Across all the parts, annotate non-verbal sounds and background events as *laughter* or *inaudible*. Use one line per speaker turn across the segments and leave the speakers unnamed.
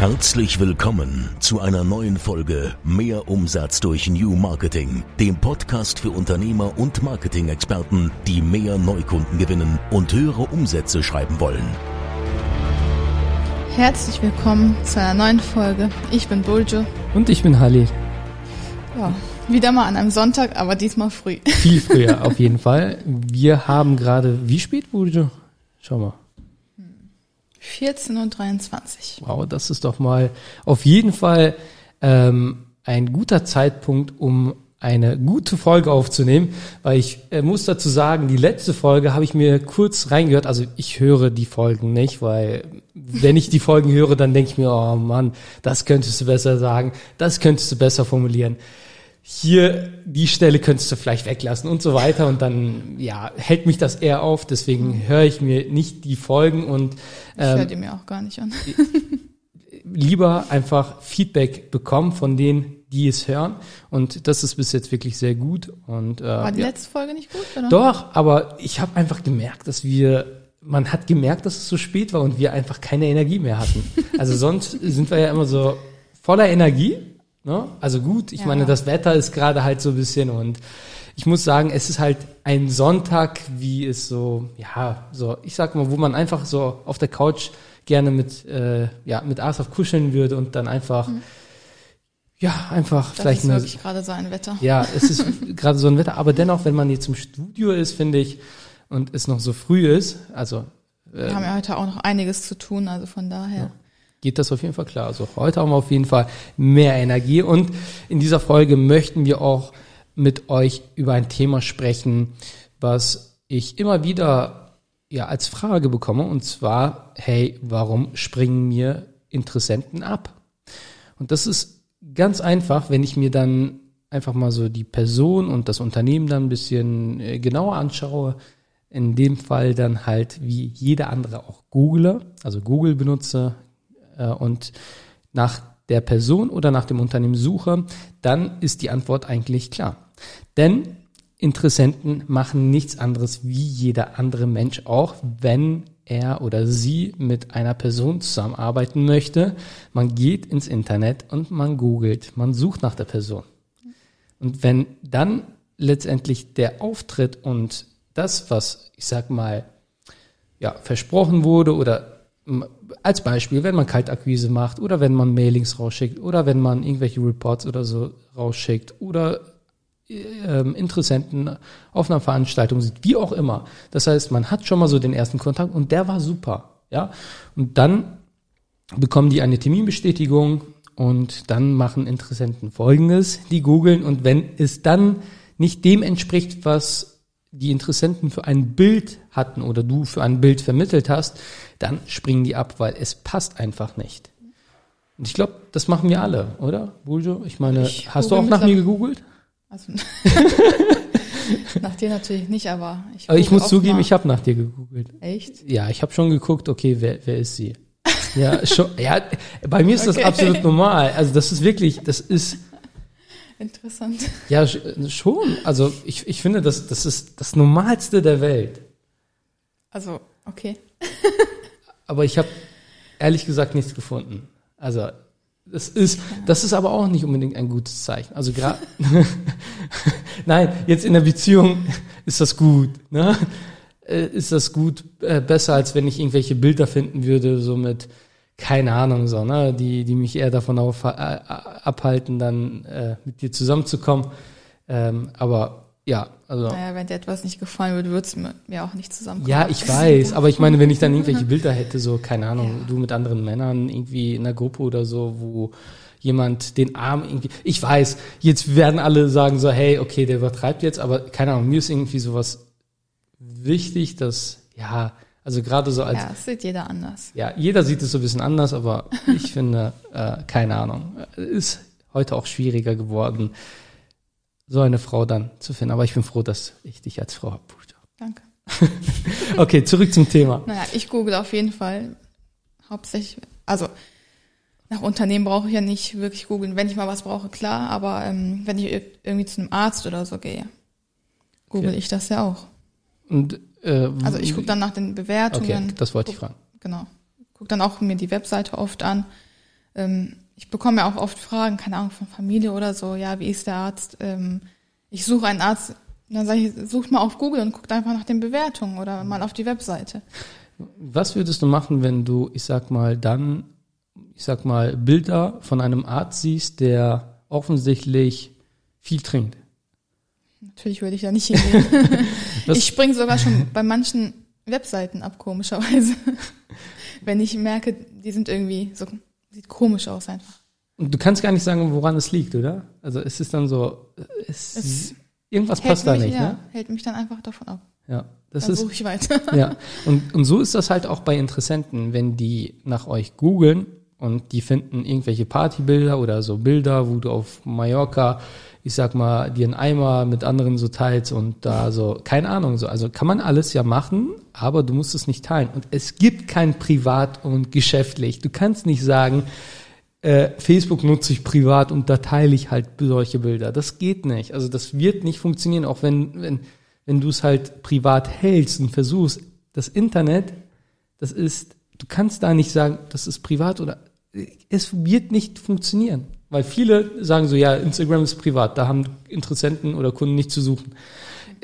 Herzlich willkommen zu einer neuen Folge Mehr Umsatz durch New Marketing, dem Podcast für Unternehmer und Marketing-Experten, die mehr Neukunden gewinnen und höhere Umsätze schreiben wollen.
Herzlich willkommen zu einer neuen Folge. Ich bin Buljo.
Und ich bin Halil.
Ja, wieder mal an einem Sonntag, aber diesmal früh.
Viel früher, *laughs* auf jeden Fall. Wir haben gerade, wie spät, Buljo? Schau mal.
14.23
Uhr. Wow, das ist doch mal auf jeden Fall ähm, ein guter Zeitpunkt, um eine gute Folge aufzunehmen, weil ich äh, muss dazu sagen, die letzte Folge habe ich mir kurz reingehört. Also ich höre die Folgen nicht, weil wenn ich die Folgen höre, dann denke ich mir, oh Mann, das könntest du besser sagen, das könntest du besser formulieren hier die Stelle könntest du vielleicht weglassen und so weiter. Und dann ja hält mich das eher auf. Deswegen höre ich mir nicht die Folgen und
ähm, ich höre die mir auch gar nicht an.
lieber einfach Feedback bekommen von denen die es hören. Und das ist bis jetzt wirklich sehr gut. Und
äh, war die ja. letzte Folge nicht gut oder?
Doch aber ich habe einfach gemerkt dass wir man hat gemerkt dass es so spät war und wir einfach keine Energie mehr hatten. Also sonst sind wir ja immer so voller Energie Ne? Also gut, ich ja. meine, das Wetter ist gerade halt so ein bisschen und ich muss sagen, es ist halt ein Sonntag, wie es so, ja, so, ich sag mal, wo man einfach so auf der Couch gerne mit, äh, ja, mit Asaf kuscheln würde und dann einfach, mhm. ja, einfach
das
vielleicht
ist wirklich gerade so ein Wetter.
Ja, es ist *laughs* gerade so ein Wetter, aber dennoch, wenn man jetzt im Studio ist, finde ich, und es noch so früh ist, also.
Äh, Wir haben ja heute auch noch einiges zu tun, also von daher. Ja
geht das auf jeden Fall klar. Also heute haben wir auf jeden Fall mehr Energie und in dieser Folge möchten wir auch mit euch über ein Thema sprechen, was ich immer wieder ja als Frage bekomme und zwar, hey, warum springen mir Interessenten ab? Und das ist ganz einfach, wenn ich mir dann einfach mal so die Person und das Unternehmen dann ein bisschen äh, genauer anschaue, in dem Fall dann halt wie jeder andere auch Google, also Google benutze, und nach der Person oder nach dem Unternehmen suche, dann ist die Antwort eigentlich klar. Denn Interessenten machen nichts anderes wie jeder andere Mensch auch, wenn er oder sie mit einer Person zusammenarbeiten möchte. Man geht ins Internet und man googelt, man sucht nach der Person. Und wenn dann letztendlich der Auftritt und das, was ich sag mal, ja, versprochen wurde oder als Beispiel, wenn man Kaltakquise macht oder wenn man Mailings rausschickt oder wenn man irgendwelche Reports oder so rausschickt oder ähm, Interessenten auf einer Veranstaltung sieht, wie auch immer. Das heißt, man hat schon mal so den ersten Kontakt und der war super, ja. Und dann bekommen die eine Terminbestätigung und dann machen Interessenten Folgendes, die googeln und wenn es dann nicht dem entspricht, was die Interessenten für ein Bild hatten oder du für ein Bild vermittelt hast, dann springen die ab, weil es passt einfach nicht. Und ich glaube, das machen wir alle, oder, Buljo? Ich meine, ich hast du auch nach mir gegoogelt? Also, *laughs*
nach dir natürlich nicht, aber
ich, aber ich muss zugeben, mal. ich habe nach dir gegoogelt.
Echt?
Ja, ich habe schon geguckt, okay, wer, wer ist sie? Ja, schon, ja, bei mir ist *laughs* okay. das absolut normal. Also das ist wirklich, das ist
Interessant.
Ja, schon. Also ich, ich finde, das, das ist das Normalste der Welt.
Also, okay.
aber ich habe ehrlich gesagt nichts gefunden. Also das ist, das ist aber auch nicht unbedingt ein gutes Zeichen. Also gerade, *laughs* nein, jetzt in der Beziehung ist das gut. Ne? Äh, ist das gut, äh, besser als wenn ich irgendwelche Bilder finden würde, so mit keine Ahnung so, ne, die, die mich eher davon auf, äh, abhalten, dann äh, mit dir zusammenzukommen. Ähm, aber ja, also.
Naja, wenn dir etwas nicht gefallen würde, würde es mir auch nicht zusammenkommen.
Ja, ich weiß, aber ich meine, wenn ich dann irgendwelche Bilder hätte, so, keine Ahnung, ja. du mit anderen Männern irgendwie in einer Gruppe oder so, wo jemand den Arm irgendwie, ich weiß, jetzt werden alle sagen so, hey, okay, der übertreibt jetzt, aber keine Ahnung, mir ist irgendwie sowas wichtig, dass, ja, also gerade so als.
Ja, das sieht jeder anders.
Ja, jeder sieht es so ein bisschen anders, aber *laughs* ich finde, äh, keine Ahnung, ist heute auch schwieriger geworden, so eine Frau dann zu finden. Aber ich bin froh, dass ich dich als Frau habe.
Danke. *laughs*
okay, zurück zum Thema.
Naja, ich google auf jeden Fall hauptsächlich, also nach Unternehmen brauche ich ja nicht wirklich googeln. Wenn ich mal was brauche, klar, aber ähm, wenn ich irgendwie zu einem Arzt oder so gehe, google okay. ich das ja auch.
Und
äh, also ich gucke dann nach den Bewertungen.
Okay, das wollte ich fragen.
Genau. Gucke dann auch mir die Webseite oft an. ähm, ich bekomme ja auch oft Fragen, keine Ahnung, von Familie oder so, ja, wie ist der Arzt? Ähm, ich suche einen Arzt, dann sage ich, sucht mal auf Google und guckt einfach nach den Bewertungen oder mal auf die Webseite.
Was würdest du machen, wenn du, ich sag mal, dann, ich sag mal, Bilder von einem Arzt siehst, der offensichtlich viel trinkt?
Natürlich würde ich da nicht hingehen. *laughs* ich springe sogar schon bei manchen Webseiten ab, komischerweise. *laughs* wenn ich merke, die sind irgendwie so, sieht komisch aus einfach.
Und du kannst gar nicht sagen, woran es liegt, oder? Also es ist dann so, es, es irgendwas passt
mich,
da nicht,
ja,
ne?
Hält mich dann einfach davon ab.
Ja, das
dann
ist.
suche ich weiter. *laughs*
Ja, und, und so ist das halt auch bei Interessenten, wenn die nach euch googeln und die finden irgendwelche Partybilder oder so Bilder, wo du auf Mallorca, ich sag mal, dir einen Eimer mit anderen so teilst und da so, keine Ahnung, so. Also kann man alles ja machen, aber du musst es nicht teilen. Und es gibt kein Privat und geschäftlich. Du kannst nicht sagen, äh, Facebook nutze ich privat und da teile ich halt solche Bilder. Das geht nicht. Also das wird nicht funktionieren, auch wenn, wenn, wenn du es halt privat hältst und versuchst. Das Internet, das ist, du kannst da nicht sagen, das ist privat oder es wird nicht funktionieren. Weil viele sagen so, ja, Instagram ist privat, da haben Interessenten oder Kunden nicht zu suchen.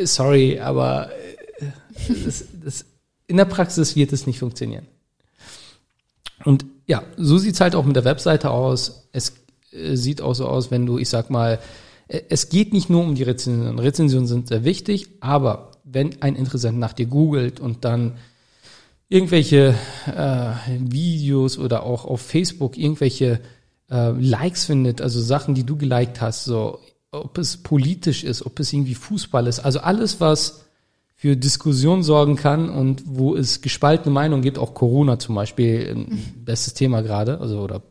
Sorry, aber äh, das, das, in der Praxis wird es nicht funktionieren. Und ja, so sieht's halt auch mit der Webseite aus. Es äh, sieht auch so aus, wenn du, ich sag mal, äh, es geht nicht nur um die Rezensionen. Rezensionen sind sehr wichtig, aber wenn ein Interessent nach dir googelt und dann irgendwelche äh, Videos oder auch auf Facebook irgendwelche äh, Likes findet, also Sachen, die du geliked hast, so ob es politisch ist, ob es irgendwie Fußball ist, also alles, was für Diskussion sorgen kann und wo es gespaltene Meinungen gibt, auch Corona zum Beispiel, ein bestes Thema gerade, also oder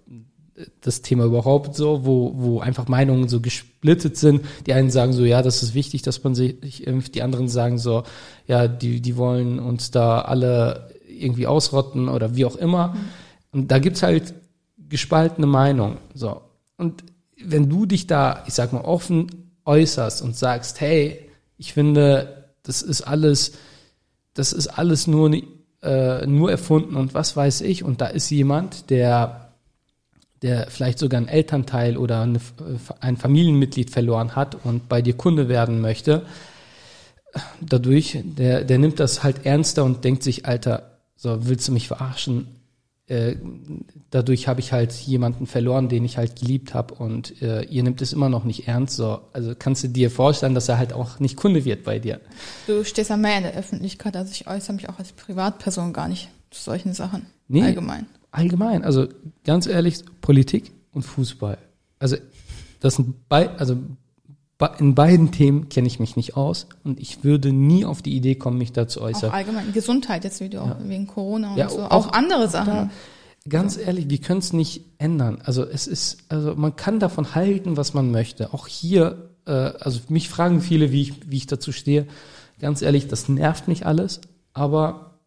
das Thema überhaupt so, wo, wo einfach Meinungen so gesplittet sind. Die einen sagen so, ja, das ist wichtig, dass man sich impft. Die anderen sagen so, ja, die, die wollen uns da alle irgendwie ausrotten oder wie auch immer. Und da gibt's halt gespaltene Meinungen. So. Und wenn du dich da, ich sag mal, offen äußerst und sagst, hey, ich finde, das ist alles, das ist alles nur, äh, nur erfunden und was weiß ich. Und da ist jemand, der, der vielleicht sogar einen Elternteil oder eine, ein Familienmitglied verloren hat und bei dir Kunde werden möchte. Dadurch, der, der nimmt das halt ernster und denkt sich, Alter, so willst du mich verarschen? Äh, dadurch habe ich halt jemanden verloren, den ich halt geliebt habe und äh, ihr nimmt es immer noch nicht ernst. So, also kannst du dir vorstellen, dass er halt auch nicht Kunde wird bei dir.
Du stehst ja mehr in der Öffentlichkeit, also ich äußere mich auch als Privatperson gar nicht zu solchen Sachen.
Nee,
allgemein.
Allgemein, also ganz ehrlich, Politik und Fußball. Also das sind bei, also in beiden Themen kenne ich mich nicht aus und ich würde nie auf die Idee kommen, mich da zu äußern.
Auch allgemein Gesundheit jetzt wieder
Ja.
auch wegen Corona und
Ja,
so.
auch-
Auch, andere Sachen.
Da, ganz ehrlich, wir können es nicht ändern. Also es ist, also man kann davon halten, was man möchte. Auch hier, äh, also mich fragen viele, wie ich, wie ich dazu stehe. Ganz ehrlich, das nervt mich alles, aber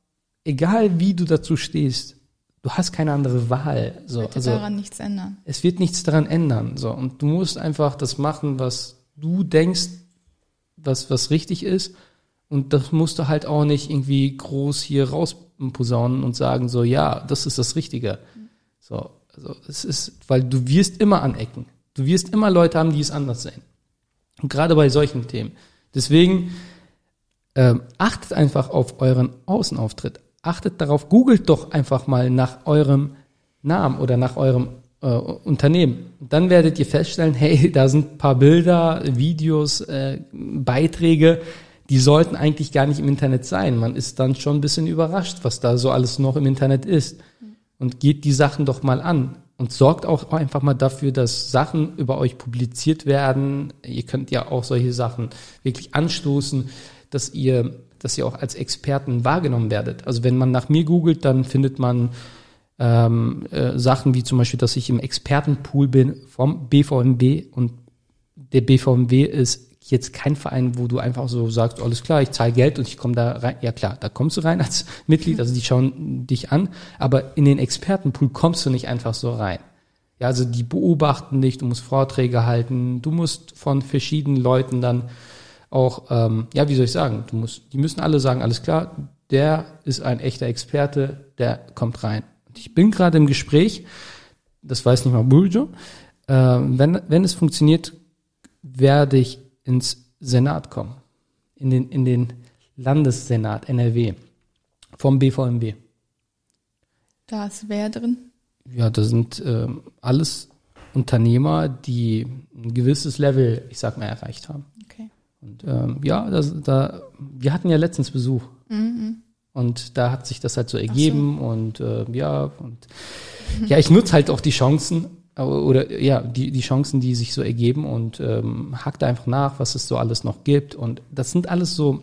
egal wie du dazu stehst, du hast keine andere Wahl. So,
Wird
also
daran nichts ändern.
es wird nichts daran ändern. So, und du musst einfach das machen, was du denkst, was, was richtig ist. Und das musst du halt auch nicht irgendwie groß hier rausposaunen und sagen, so, ja, das ist das Richtige. So, also, es ist, weil du wirst immer anecken. Du wirst immer Leute haben, die es anders sehen. Und gerade bei solchen Themen. Deswegen, ähm, achtet einfach auf euren Außenauftritt. Achtet darauf, googelt doch einfach mal nach eurem Namen oder nach eurem äh, Unternehmen. Dann werdet ihr feststellen, hey, *laughs* da sind ein paar Bilder, Videos, äh, Beiträge, die sollten eigentlich gar nicht im Internet sein. Man ist dann schon ein bisschen überrascht, was da so alles noch im Internet ist. Und geht die Sachen doch mal an. Und sorgt auch einfach mal dafür, dass Sachen über euch publiziert werden. Ihr könnt ja auch solche Sachen wirklich anstoßen, dass ihr, dass ihr auch als Experten wahrgenommen werdet. Also wenn man nach mir googelt, dann findet man ähm, äh, Sachen wie zum Beispiel, dass ich im Expertenpool bin vom BVMW und der BVMW ist jetzt kein Verein, wo du einfach so sagst, alles klar, ich zahle Geld und ich komme da rein. Ja klar, da kommst du rein *laughs* als Mitglied, also die schauen dich an, aber in den Expertenpool kommst du nicht einfach so rein. Ja, also die beobachten dich, du musst Vorträge halten, du musst von verschiedenen Leuten dann auch, ähm, ja, wie soll ich sagen, du musst, die müssen alle sagen, alles klar, der ist ein echter Experte, der kommt rein. Ich bin gerade im Gespräch, das weiß nicht mal Burjo. Äh, wenn, wenn es funktioniert, werde ich ins Senat kommen. In den, in den Landessenat NRW vom BVMW.
Da ist wer drin?
Ja, da sind ähm, alles Unternehmer, die ein gewisses Level, ich sag mal, erreicht haben.
Okay.
Und ähm, ja, das, da, wir hatten ja letztens Besuch. Und da hat sich das halt so ergeben und äh, ja, und ja, ich nutze halt auch die Chancen äh, oder ja, die, die Chancen, die sich so ergeben und ähm, hack da einfach nach, was es so alles noch gibt. Und das sind alles so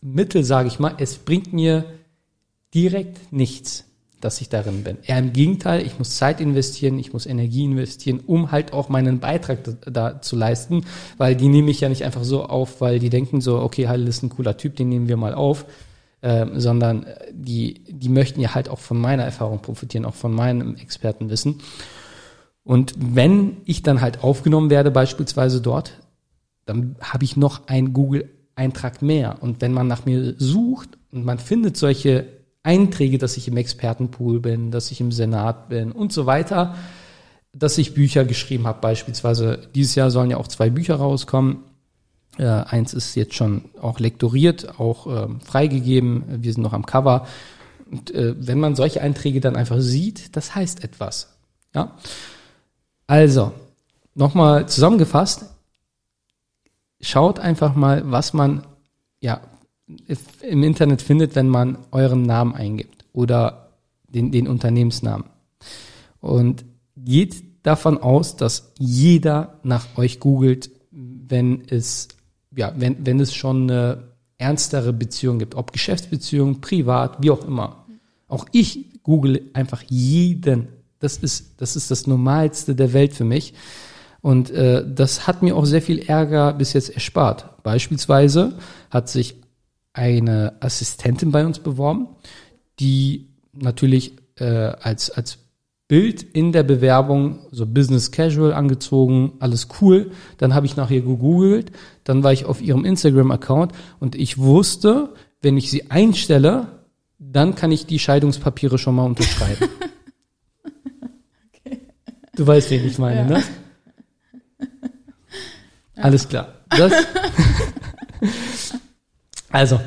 Mittel, sage ich mal. Es bringt mir direkt nichts, dass ich darin bin. Eher im Gegenteil, ich muss Zeit investieren, ich muss Energie investieren, um halt auch meinen Beitrag da, da zu leisten, weil die nehme ich ja nicht einfach so auf, weil die denken so, okay, Heil ist ein cooler Typ, den nehmen wir mal auf, ähm, sondern die, die möchten ja halt auch von meiner Erfahrung profitieren, auch von meinem Expertenwissen. Und wenn ich dann halt aufgenommen werde, beispielsweise dort, dann habe ich noch einen Google-Eintrag mehr. Und wenn man nach mir sucht und man findet solche Einträge, dass ich im Expertenpool bin, dass ich im Senat bin und so weiter, dass ich Bücher geschrieben habe, beispielsweise dieses Jahr sollen ja auch zwei Bücher rauskommen. Äh, eins ist jetzt schon auch lektoriert, auch ähm, freigegeben. Wir sind noch am Cover. Und äh, wenn man solche Einträge dann einfach sieht, das heißt etwas. Ja. Also, nochmal zusammengefasst, schaut einfach mal, was man ja im Internet findet, wenn man euren Namen eingibt oder den, den Unternehmensnamen. Und geht davon aus, dass jeder nach euch googelt, wenn es, ja, wenn, wenn es schon eine ernstere Beziehung gibt, ob Geschäftsbeziehung, privat, wie auch immer. Auch ich google einfach jeden. Das ist, das ist das Normalste der Welt für mich. Und äh, das hat mir auch sehr viel Ärger bis jetzt erspart. Beispielsweise hat sich eine Assistentin bei uns beworben, die natürlich äh, als, als Bild in der Bewerbung so Business Casual angezogen, alles cool. Dann habe ich nach ihr gegoogelt, dann war ich auf ihrem Instagram-Account und ich wusste, wenn ich sie einstelle, dann kann ich die Scheidungspapiere schon mal unterschreiben. *laughs*
okay.
Du weißt, wen ich meine,
Ja.
ne? Alles klar. *laughs* Also,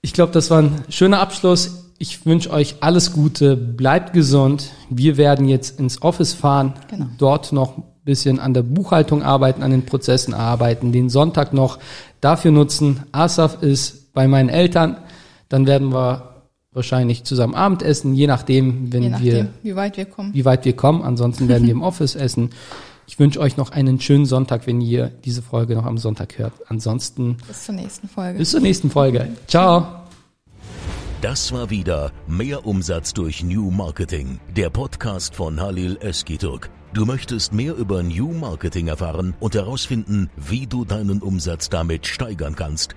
ich glaube, das war ein schöner Abschluss. Ich wünsche euch alles Gute, bleibt gesund. Wir werden jetzt ins Office fahren,
Genau.
dort noch ein bisschen an der Buchhaltung arbeiten, an den Prozessen arbeiten, den Sonntag noch dafür nutzen. Asaf ist bei meinen Eltern, dann werden wir wahrscheinlich zusammen Abendessen, je nachdem, wenn
Je
wir
nachdem, wie weit wir kommen.
wie weit wir kommen. Ansonsten werden wir im Office *laughs* essen. Ich wünsche euch noch einen schönen Sonntag, wenn ihr diese Folge noch am Sonntag hört. Ansonsten
Bis zur nächsten Folge.
bis zur nächsten Folge. Ciao.
Das war wieder Mehr Umsatz durch New Marketing, der Podcast von Halil Eskiturk. Du möchtest mehr über New Marketing erfahren und herausfinden, wie du deinen Umsatz damit steigern kannst?